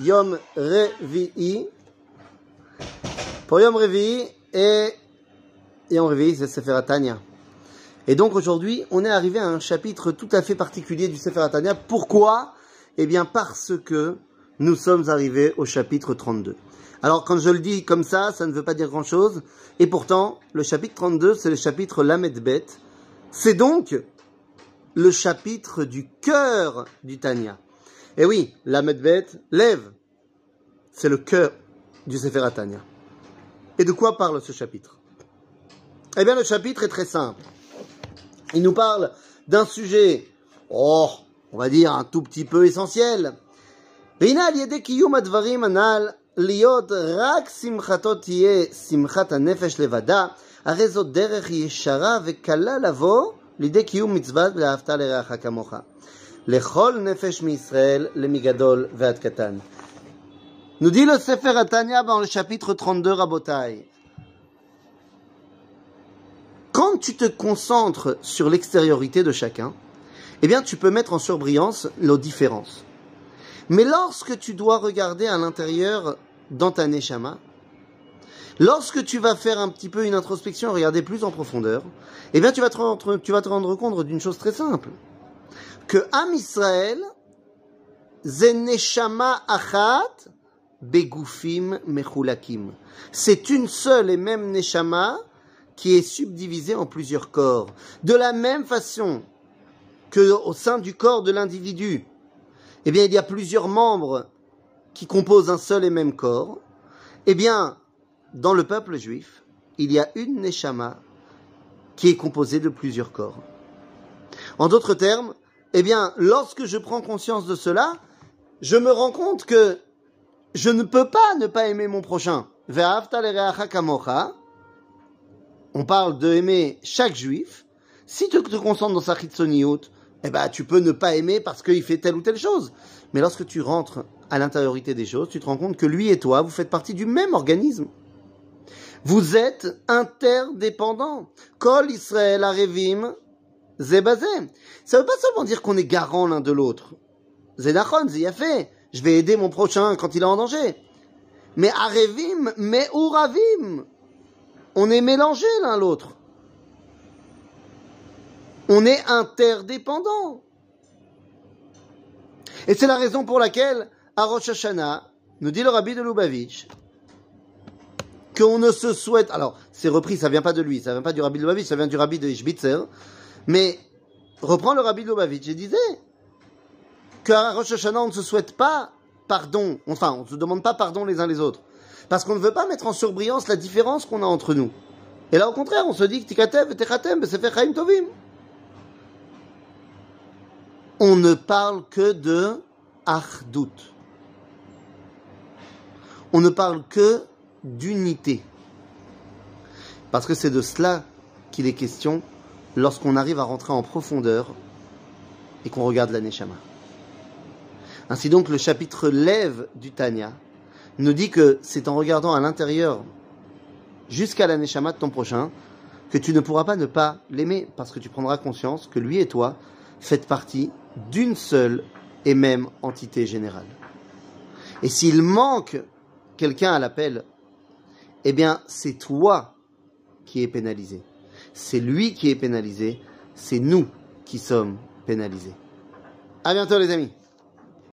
Yom Revi'i. Pour Yom Revi'i et Yom Revi'i, c'est Sefer Atania. Et donc aujourd'hui, on est arrivé à un chapitre tout à fait particulier du Sefer Atania. Pourquoi? Eh bien parce que nous sommes arrivés au chapitre 32. Alors quand je le dis comme ça, ça ne veut pas dire grand-chose. Et pourtant, le chapitre 32, c'est le chapitre Lamed Bet. C'est donc le chapitre du cœur du Tania. Et oui, Lamed Bet, lève. C'est le cœur du Sefer Tania. Et de quoi parle ce chapitre Eh bien, le chapitre est très simple. Il nous parle d'un sujet, oh, on va dire un tout petit peu essentiel. Rina yede kiyum advarim anal להיות רק שמחתו תהיה שמחת הנפש לבדה, הרי זו דרך ישרה וקלה לבוא לידי קיום מצוות ואהבת לרעך כמוך. Migadol. Nous dit le Sefer Atania dans le chapitre 32 Rabotai. Quand tu te concentres sur l'extériorité de chacun, eh bien tu peux mettre en surbrillance nos différences. Mais lorsque tu dois regarder à l'intérieur dans ta neshama, lorsque tu vas faire un petit peu une introspection, regarder plus en profondeur, eh bien tu vas te rendre compte d'une chose très simple. Que Am Israël, Zeneshama Achat, Begufim Mechulakim. C'est une seule et même Neshama qui est subdivisée en plusieurs corps. De la même façon que au sein du corps de l'individu, eh bien, il y a plusieurs membres qui composent un seul et même corps. Eh bien, dans le peuple juif, il y a une neshama qui est composée de plusieurs corps. En d'autres termes, eh bien, lorsque je prends conscience de cela, je me rends compte que je ne peux pas ne pas aimer mon prochain. On parle de aimer chaque juif. Si tu te concentres dans sa chitsoniot, eh ben, tu peux ne pas aimer parce qu'il fait telle ou telle chose. Mais lorsque tu rentres à l'intériorité des choses, tu te rends compte que lui et toi, vous faites partie du même organisme. Vous êtes interdépendants. Kol Israël Arevim Zebazé. Ça veut pas seulement dire qu'on est garant l'un de l'autre. Zedachon, fait. Je vais aider mon prochain quand il est en danger. Mais Arevim, mais Uravim. On est mélangés l'un l'autre. On est interdépendants. Et c'est la raison pour laquelle, à Rosh Hashanah, nous dit le rabbi de Lubavitch, qu'on ne se souhaite. Alors, c'est repris, ça vient pas de lui, ça vient pas du rabbi de Lubavitch, ça vient du rabbi de Ishbitzer. Mais, reprend le rabbi Lubavitch et disait qu'à Rosh Hashanah, on ne se souhaite pas pardon. Enfin, on ne se demande pas pardon les uns les autres. Parce qu'on ne veut pas mettre en surbrillance la différence qu'on a entre nous. Et là, au contraire, on se dit que Techatem, c'est fait Tovim. On ne parle que de Achdout. On ne parle que d'unité. Parce que c'est de cela qu'il est question lorsqu'on arrive à rentrer en profondeur et qu'on regarde la Neshama. Ainsi donc, le chapitre lève du Tanya nous dit que c'est en regardant à l'intérieur jusqu'à la Neshama de ton prochain que tu ne pourras pas ne pas l'aimer parce que tu prendras conscience que lui et toi faites partie d'une seule et même entité générale. Et s'il manque quelqu'un à l'appel, eh bien, c'est toi qui es pénalisé. C'est lui qui est pénalisé. C'est nous qui sommes pénalisés. À bientôt, les amis.